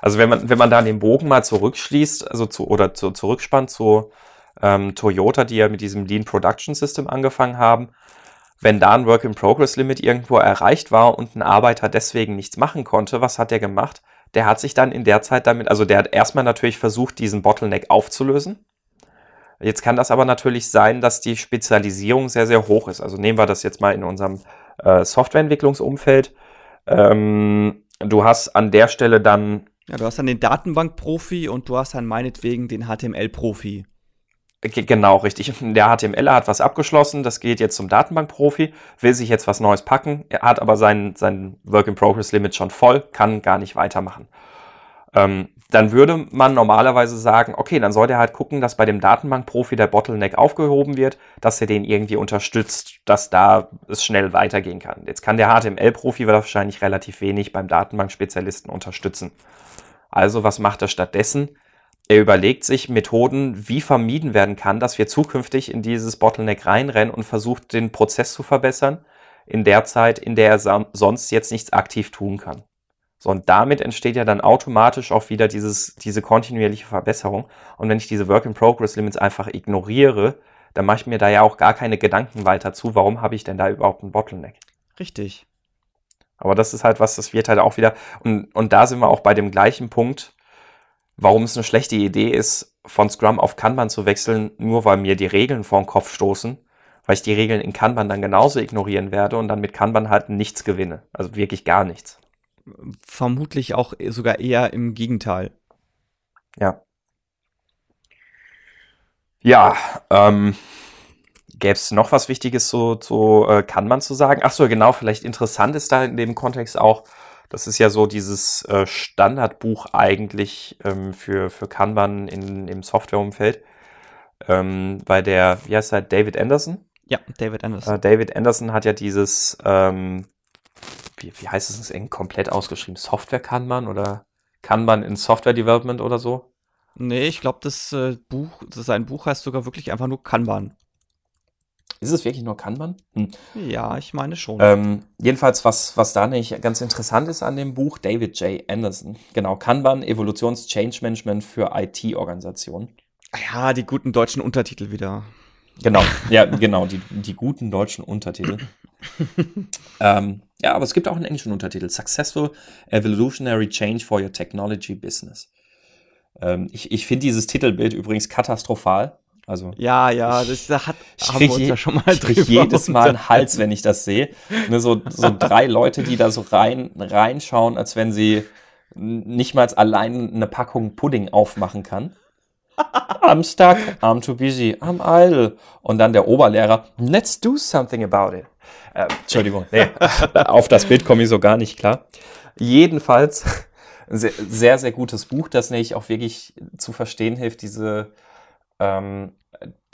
Also wenn man, wenn man da den Bogen mal zurückschließt, also zu, oder zu, zurückspannt zu ähm, Toyota, die ja mit diesem Lean Production System angefangen haben, wenn da ein Work-in-Progress-Limit irgendwo erreicht war und ein Arbeiter deswegen nichts machen konnte, was hat der gemacht? Der hat sich dann in der Zeit damit, also der hat erstmal natürlich versucht, diesen Bottleneck aufzulösen. Jetzt kann das aber natürlich sein, dass die Spezialisierung sehr, sehr hoch ist. Also nehmen wir das jetzt mal in unserem äh, Softwareentwicklungsumfeld. Ähm, du hast an der Stelle dann. Ja, du hast dann den Datenbank-Profi und du hast dann meinetwegen den HTML-Profi. Genau, richtig. Der HTML hat was abgeschlossen, das geht jetzt zum Datenbankprofi, will sich jetzt was Neues packen, er hat aber sein, sein Work-in-Progress-Limit schon voll, kann gar nicht weitermachen. Ähm, dann würde man normalerweise sagen, okay, dann soll der halt gucken, dass bei dem Datenbankprofi der Bottleneck aufgehoben wird, dass er den irgendwie unterstützt, dass da es schnell weitergehen kann. Jetzt kann der HTML-Profi wahrscheinlich relativ wenig beim Datenbankspezialisten unterstützen. Also was macht er stattdessen? Er überlegt sich Methoden, wie vermieden werden kann, dass wir zukünftig in dieses Bottleneck reinrennen und versucht, den Prozess zu verbessern, in der Zeit, in der er sonst jetzt nichts aktiv tun kann. So, und damit entsteht ja dann automatisch auch wieder dieses, diese kontinuierliche Verbesserung. Und wenn ich diese Work-in-Progress-Limits einfach ignoriere, dann mache ich mir da ja auch gar keine Gedanken weiter zu, warum habe ich denn da überhaupt einen Bottleneck? Richtig. Aber das ist halt was, das wird halt auch wieder, und, und da sind wir auch bei dem gleichen Punkt, warum es eine schlechte Idee ist, von Scrum auf Kanban zu wechseln, nur weil mir die Regeln vor den Kopf stoßen, weil ich die Regeln in Kanban dann genauso ignorieren werde und dann mit Kanban halt nichts gewinne. Also wirklich gar nichts. Vermutlich auch sogar eher im Gegenteil. Ja. Ja, ähm, gäbe es noch was Wichtiges zu, zu äh, Kanban zu sagen? Ach so, genau, vielleicht interessant ist da in dem Kontext auch, Das ist ja so dieses äh, Standardbuch eigentlich ähm, für, für Kanban in, im Softwareumfeld. Ähm, bei der, wie heißt er, David Anderson? Ja, David Anderson. Äh, David Anderson hat ja dieses, ähm, wie, wie heißt es eng komplett ausgeschrieben? Software Kanban oder Kanban in Software Development oder so? Nee, ich glaube, das äh, Buch, sein Buch heißt sogar wirklich einfach nur Kanban. Ist es wirklich nur Kanban? Hm. Ja, ich meine schon. Ähm, jedenfalls, was, was da nicht ganz interessant ist an dem Buch, David J. Anderson. Genau, Kanban, Evolutions-Change Management für IT-Organisationen. Ja, die guten deutschen Untertitel wieder. Genau, ja, genau, die, die guten deutschen Untertitel. (laughs) ähm, ja, aber es gibt auch einen englischen Untertitel. Successful Evolutionary Change for Your Technology Business. Ähm, ich ich finde dieses Titelbild übrigens katastrophal. Also ja, ja, das, da hat ich haben wir uns ja schon mal ich drüber jedes Mal einen Hals, wenn ich das sehe. Ne, so, so drei Leute, die da so rein reinschauen, als wenn sie nicht mal allein eine Packung Pudding aufmachen kann. I'm stuck, I'm too busy, I'm idle. Und dann der Oberlehrer, let's do something about it. Äh, Entschuldigung, nee, (laughs) auf das Bild komme ich so gar nicht klar. Jedenfalls sehr, sehr, sehr gutes Buch, das nämlich auch wirklich zu verstehen hilft, diese, ähm,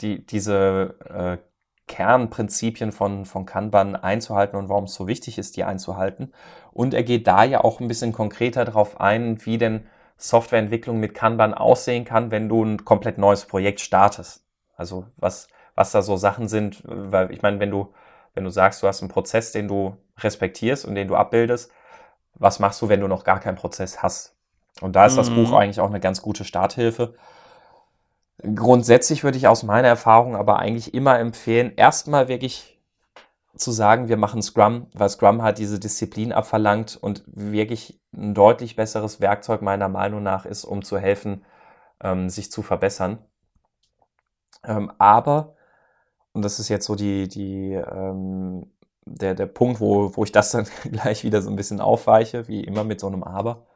die, diese äh, Kernprinzipien von, von Kanban einzuhalten und warum es so wichtig ist, die einzuhalten. Und er geht da ja auch ein bisschen konkreter darauf ein, wie denn Softwareentwicklung mit Kanban aussehen kann, wenn du ein komplett neues Projekt startest. Also was, was da so Sachen sind, weil ich meine, wenn du, wenn du sagst, du hast einen Prozess, den du respektierst und den du abbildest, was machst du, wenn du noch gar keinen Prozess hast? Und da ist mhm. das Buch eigentlich auch eine ganz gute Starthilfe. Grundsätzlich würde ich aus meiner Erfahrung aber eigentlich immer empfehlen, erstmal wirklich zu sagen, wir machen Scrum, weil Scrum hat diese Disziplin abverlangt und wirklich ein deutlich besseres Werkzeug meiner Meinung nach ist, um zu helfen, ähm, sich zu verbessern. Ähm, aber, und das ist jetzt so die, die, ähm, der, der Punkt, wo, wo ich das dann (laughs) gleich wieder so ein bisschen aufweiche, wie immer mit so einem Aber,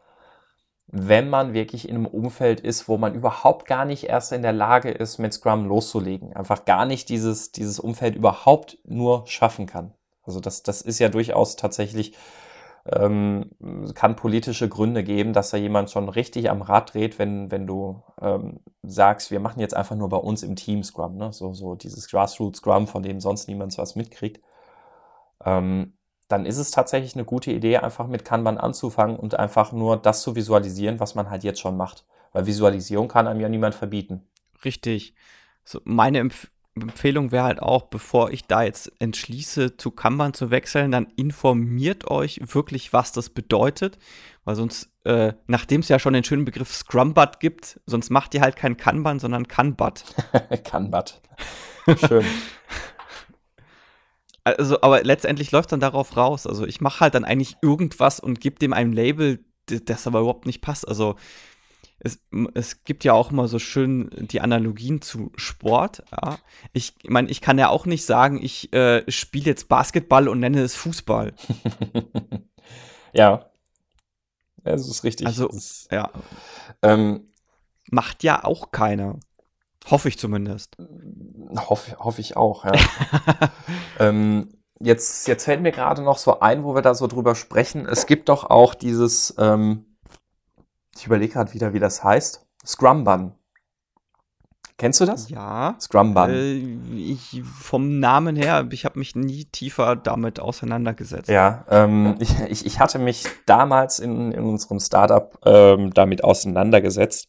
wenn man wirklich in einem Umfeld ist, wo man überhaupt gar nicht erst in der Lage ist, mit Scrum loszulegen, einfach gar nicht dieses, dieses Umfeld überhaupt nur schaffen kann. Also das, das ist ja durchaus tatsächlich, ähm, kann politische Gründe geben, dass da jemand schon richtig am Rad dreht, wenn, wenn du ähm, sagst, wir machen jetzt einfach nur bei uns im Team Scrum, ne? so, so dieses Grassroots Scrum, von dem sonst niemand was mitkriegt. Ähm, dann ist es tatsächlich eine gute Idee, einfach mit Kanban anzufangen und einfach nur das zu visualisieren, was man halt jetzt schon macht. Weil Visualisierung kann einem ja niemand verbieten. Richtig. So, meine Empf Empfehlung wäre halt auch, bevor ich da jetzt entschließe, zu Kanban zu wechseln, dann informiert euch wirklich, was das bedeutet. Weil sonst, äh, nachdem es ja schon den schönen Begriff Scrumbat gibt, sonst macht ihr halt kein Kanban, sondern Kanbat. (laughs) Kanbat. Schön. (laughs) Also, aber letztendlich läuft dann darauf raus. Also ich mache halt dann eigentlich irgendwas und gebe dem ein Label, das aber überhaupt nicht passt. Also es, es gibt ja auch immer so schön die Analogien zu Sport. Ja. Ich meine, ich kann ja auch nicht sagen, ich äh, spiele jetzt Basketball und nenne es Fußball. (laughs) ja. Das ist richtig. Also, ist, ja. Ähm, Macht ja auch keiner. Hoffe ich zumindest. Hoffe hoff ich auch, ja. (laughs) ähm, jetzt, jetzt fällt mir gerade noch so ein, wo wir da so drüber sprechen. Es gibt doch auch dieses, ähm, ich überlege gerade wieder, wie das heißt. Scrum Bun. Kennst du das? Ja. Scrum Bun. Äh, ich, vom Namen her, ich habe mich nie tiefer damit auseinandergesetzt. Ja, ähm, ich, ich, ich hatte mich damals in, in unserem Startup ähm, damit auseinandergesetzt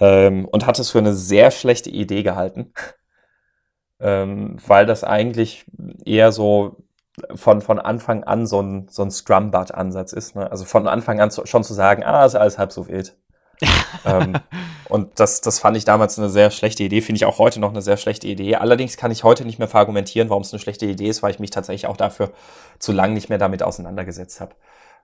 ähm, und hat es für eine sehr schlechte Idee gehalten, ähm, weil das eigentlich eher so von, von Anfang an so ein, so ein Scrum-Bud-Ansatz ist. Ne? Also von Anfang an zu, schon zu sagen, ah, ist alles halb so wild. (laughs) ähm, und das, das fand ich damals eine sehr schlechte Idee, finde ich auch heute noch eine sehr schlechte Idee. Allerdings kann ich heute nicht mehr verargumentieren, warum es eine schlechte Idee ist, weil ich mich tatsächlich auch dafür zu lang nicht mehr damit auseinandergesetzt habe.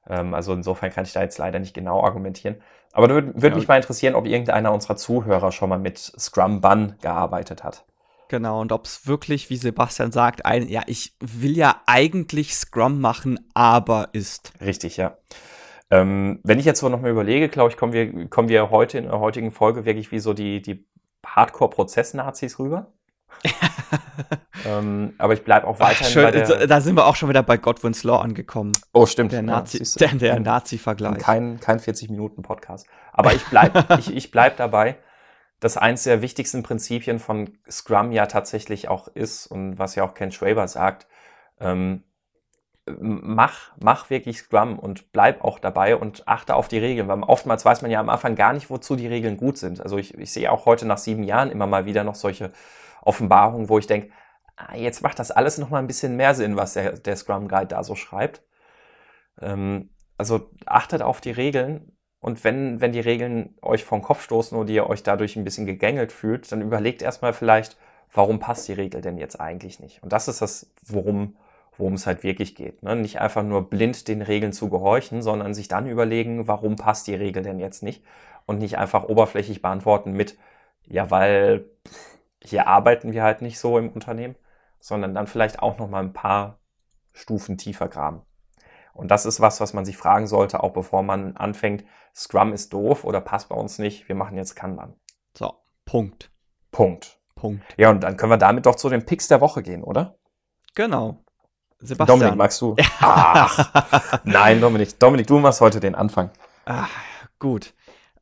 Ähm, also insofern kann ich da jetzt leider nicht genau argumentieren. Aber da würde würd ja. mich mal interessieren, ob irgendeiner unserer Zuhörer schon mal mit Scrum Bun gearbeitet hat. Genau, und ob es wirklich, wie Sebastian sagt, ein, ja, ich will ja eigentlich Scrum machen, aber ist. Richtig, ja. Ähm, wenn ich jetzt so nochmal überlege, glaube ich, kommen wir, kommen wir heute in der heutigen Folge wirklich wie so die, die Hardcore-Prozess-Nazis rüber. (laughs) ähm, aber ich bleibe auch weiterhin Ach, schön, bei der, Da sind wir auch schon wieder bei Godwin's Law angekommen. Oh, stimmt. Der Ja, Nazi, du. der, der Nazi-Vergleich. Kein, kein 40-Minuten-Podcast. Aber ich bleibe (laughs) ich, ich bleib dabei, dass eins der wichtigsten Prinzipien von Scrum ja tatsächlich auch ist und was ja auch Ken Schwaber sagt, ähm, mach, mach wirklich Scrum und bleib auch dabei und achte auf die Regeln, weil oftmals weiß man ja am Anfang gar nicht, wozu die Regeln gut sind. Also ich, ich sehe auch heute nach sieben Jahren immer mal wieder noch solche Offenbarungen, wo ich denke, ah, jetzt macht das alles noch mal ein bisschen mehr Sinn, was der, der Scrum Guide da so schreibt. Ähm, also achtet auf die Regeln und wenn, wenn die Regeln euch vom Kopf stoßen oder ihr euch dadurch ein bisschen gegängelt fühlt, dann überlegt erstmal vielleicht, warum passt die Regel denn jetzt eigentlich nicht? Und das ist das, worum, worum es halt wirklich geht. Ne? Nicht einfach nur blind den Regeln zu gehorchen, sondern sich dann überlegen, warum passt die Regel denn jetzt nicht? Und nicht einfach oberflächlich beantworten mit, ja, weil hier arbeiten wir halt nicht so im Unternehmen, sondern dann vielleicht auch noch mal ein paar Stufen tiefer graben. Und das ist was, was man sich fragen sollte, auch bevor man anfängt, Scrum ist doof oder passt bei uns nicht, wir machen jetzt Kanban. So, Punkt. Punkt. Punkt. Ja, und dann können wir damit doch zu den Picks der Woche gehen, oder? Genau. Sebastian. Dominik, magst du? Ach, nein, Dominik. Dominik, du machst heute den Anfang. Ah, gut.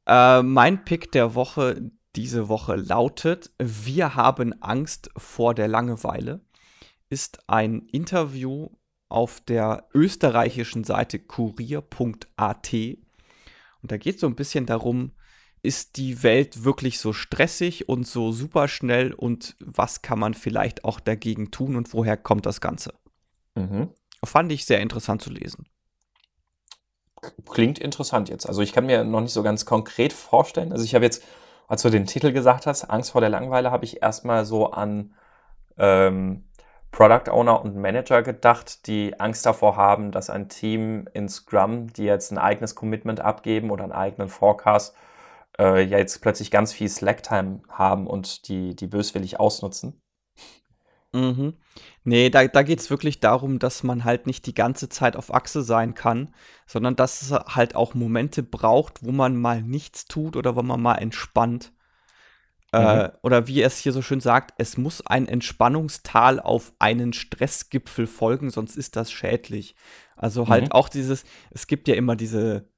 Äh, mein Pick der Woche diese Woche lautet: Wir haben Angst vor der Langeweile. Ist ein Interview auf der österreichischen Seite kurier.at. Und da geht es so ein bisschen darum, ist die Welt wirklich so stressig und so superschnell und was kann man vielleicht auch dagegen tun und woher kommt das Ganze? Mhm. Fand ich sehr interessant zu lesen. Klingt interessant jetzt. Also ich kann mir noch nicht so ganz konkret vorstellen. Also ich habe jetzt, als du den Titel gesagt hast, Angst vor der Langeweile, habe ich erstmal so an ähm, Product Owner und Manager gedacht, die Angst davor haben, dass ein Team in Scrum, die jetzt ein eigenes Commitment abgeben oder einen eigenen Forecast, äh, ja jetzt plötzlich ganz viel Slack-Time haben und die, die böswillig ausnutzen. Mhm. Nee, da, da geht es wirklich darum, dass man halt nicht die ganze Zeit auf Achse sein kann, sondern dass es halt auch Momente braucht, wo man mal nichts tut oder wo man mal entspannt. Äh, oder wie es hier so schön sagt, es muss ein Entspannungstal auf einen Stressgipfel folgen, sonst ist das schädlich. Also halt Mhm. auch dieses, es gibt ja immer diese,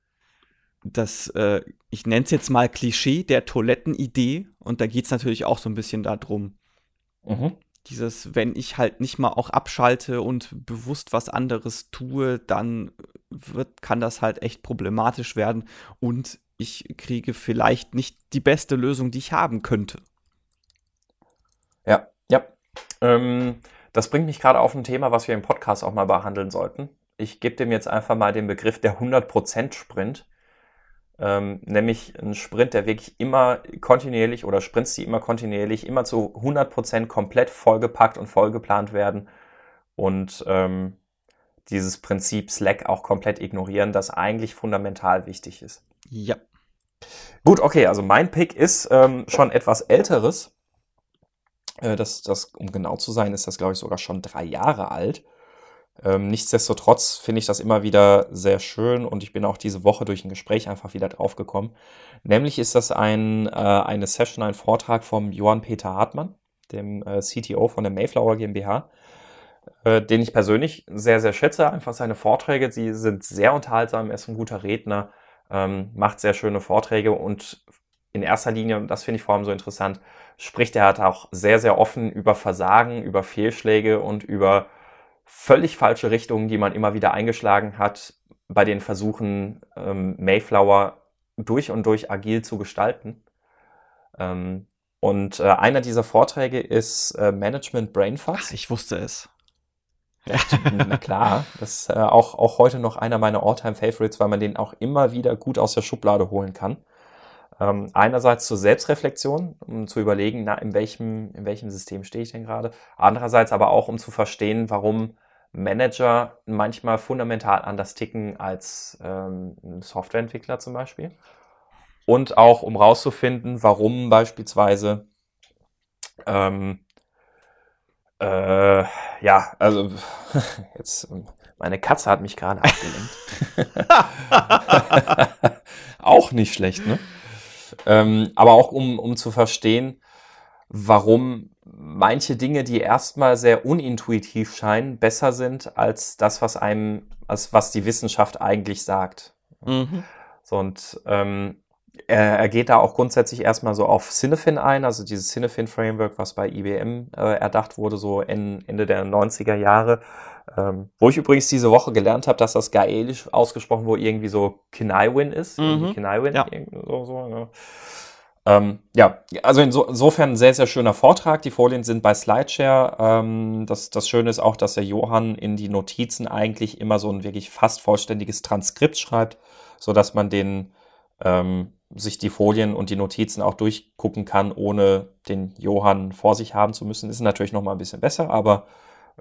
das, äh, ich nenne es jetzt mal Klischee der Toilettenidee und da geht es natürlich auch so ein bisschen darum. Mhm. Dieses, wenn ich halt nicht mal auch abschalte und bewusst was anderes tue, dann wird, kann das halt echt problematisch werden und ich kriege vielleicht nicht die beste Lösung, die ich haben könnte. Ja, ja. Ähm, das bringt mich gerade auf ein Thema, was wir im Podcast auch mal behandeln sollten. Ich gebe dem jetzt einfach mal den Begriff der 100% Sprint. Ähm, nämlich ein Sprint, der wirklich immer kontinuierlich oder Sprints, die immer kontinuierlich, immer zu 100% komplett vollgepackt und vollgeplant werden und ähm, dieses Prinzip Slack auch komplett ignorieren, das eigentlich fundamental wichtig ist. Ja. Gut, okay, also mein Pick ist ähm, schon etwas älteres. Äh, das, das, um genau zu sein, ist das, glaube ich, sogar schon drei Jahre alt. Ähm, nichtsdestotrotz finde ich das immer wieder sehr schön und ich bin auch diese Woche durch ein Gespräch einfach wieder draufgekommen. Nämlich ist das ein, äh, eine Session, ein Vortrag vom Johann Peter Hartmann, dem äh, CTO von der Mayflower GmbH, äh, den ich persönlich sehr, sehr schätze. Einfach seine Vorträge, sie sind sehr unterhaltsam, er ist ein guter Redner, ähm, macht sehr schöne Vorträge und in erster Linie, und das finde ich vor allem so interessant, spricht er halt auch sehr, sehr offen über Versagen, über Fehlschläge und über völlig falsche Richtungen, die man immer wieder eingeschlagen hat bei den Versuchen, ähm, Mayflower durch und durch agil zu gestalten. Ähm, und äh, einer dieser Vorträge ist äh, Management Brainfuck. Ach, ich wusste es. Na klar, das ist äh, auch, auch heute noch einer meiner All-Time-Favorites, weil man den auch immer wieder gut aus der Schublade holen kann. Ähm, einerseits zur Selbstreflexion, um zu überlegen, na, in welchem, in welchem System stehe ich denn gerade. Andererseits aber auch, um zu verstehen, warum Manager manchmal fundamental anders ticken als ähm, Softwareentwickler zum Beispiel. Und auch, um rauszufinden, warum beispielsweise ähm, äh, ja, also (laughs) jetzt meine Katze hat mich gerade abgelenkt. (laughs) (laughs) auch nicht schlecht, ne? Ähm, aber auch um, um zu verstehen, warum manche Dinge, die erstmal sehr unintuitiv scheinen, besser sind als das, was einem, als was die Wissenschaft eigentlich sagt. Mhm. So, und ähm, er, geht da auch grundsätzlich erstmal so auf Cinefin ein, also dieses Cinefin-Framework, was bei IBM äh, erdacht wurde, so in, Ende der 90er Jahre. Ähm, wo ich übrigens diese Woche gelernt habe, dass das gaelisch ausgesprochen wo irgendwie so Kinaiwin ist. Mhm. Kinaiwin, ja. so, so, ja. Ähm, ja, also inso, insofern ein sehr, sehr schöner Vortrag. Die Folien sind bei Slideshare. Ähm, das, das Schöne ist auch, dass der Johann in die Notizen eigentlich immer so ein wirklich fast vollständiges Transkript schreibt, sodass man den ähm, sich die Folien und die Notizen auch durchgucken kann, ohne den Johann vor sich haben zu müssen. Ist natürlich noch mal ein bisschen besser, aber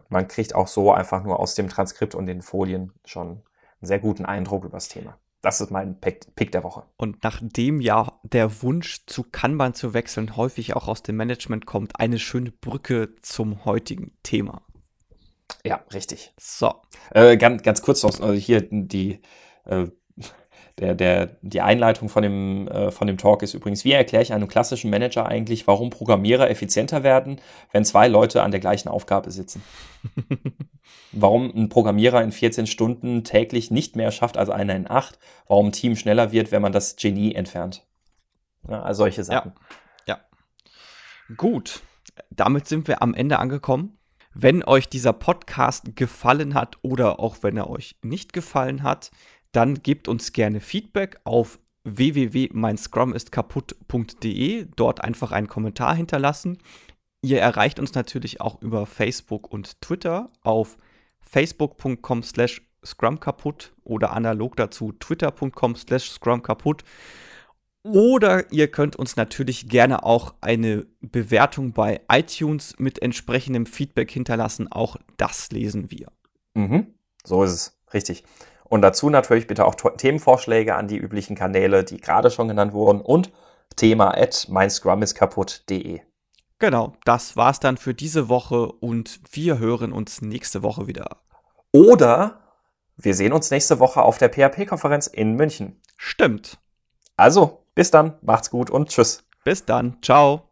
man kriegt auch so einfach nur aus dem Transkript und den Folien schon einen sehr guten Eindruck über das Thema. Das ist mein Pick, der Woche. Und nachdem ja der Wunsch zu Kanban zu wechseln häufig auch aus dem Management kommt, eine schöne Brücke zum heutigen Thema. Ja, richtig. So. Äh, ganz, ganz kurz noch, also hier die äh, der, der, die Einleitung von dem, äh, von dem Talk ist übrigens, wie erkläre ich einem klassischen Manager eigentlich, warum Programmierer effizienter werden, wenn zwei Leute an der gleichen Aufgabe sitzen? (laughs) warum ein Programmierer in 14 Stunden täglich nicht mehr schafft als einer in 8? Warum ein Team schneller wird, wenn man das Genie entfernt? Ja, also solche Sachen. Ja. ja. Gut. Damit sind wir am Ende angekommen. Wenn euch dieser Podcast gefallen hat oder auch wenn er euch nicht gefallen hat, dann gebt uns gerne Feedback auf www.meinscrumistkaputt.de. Dort einfach einen Kommentar hinterlassen. Ihr erreicht uns natürlich auch über Facebook und Twitter auf facebook.com slash scrumkaputt oder analog dazu twitter.com slash scrumkaputt. Oder ihr könnt uns natürlich gerne auch eine Bewertung bei iTunes mit entsprechendem Feedback hinterlassen. Auch das lesen wir. Mhm. So ist es. Richtig. Und dazu natürlich bitte auch Themenvorschläge an die üblichen Kanäle, die gerade schon genannt wurden und thema at meinscrumiskaputt.de. Genau, das war's dann für diese Woche und wir hören uns nächste Woche wieder. Oder wir sehen uns nächste Woche auf der PHP-Konferenz in München. Stimmt. Also, bis dann, macht's gut und tschüss. Bis dann, ciao.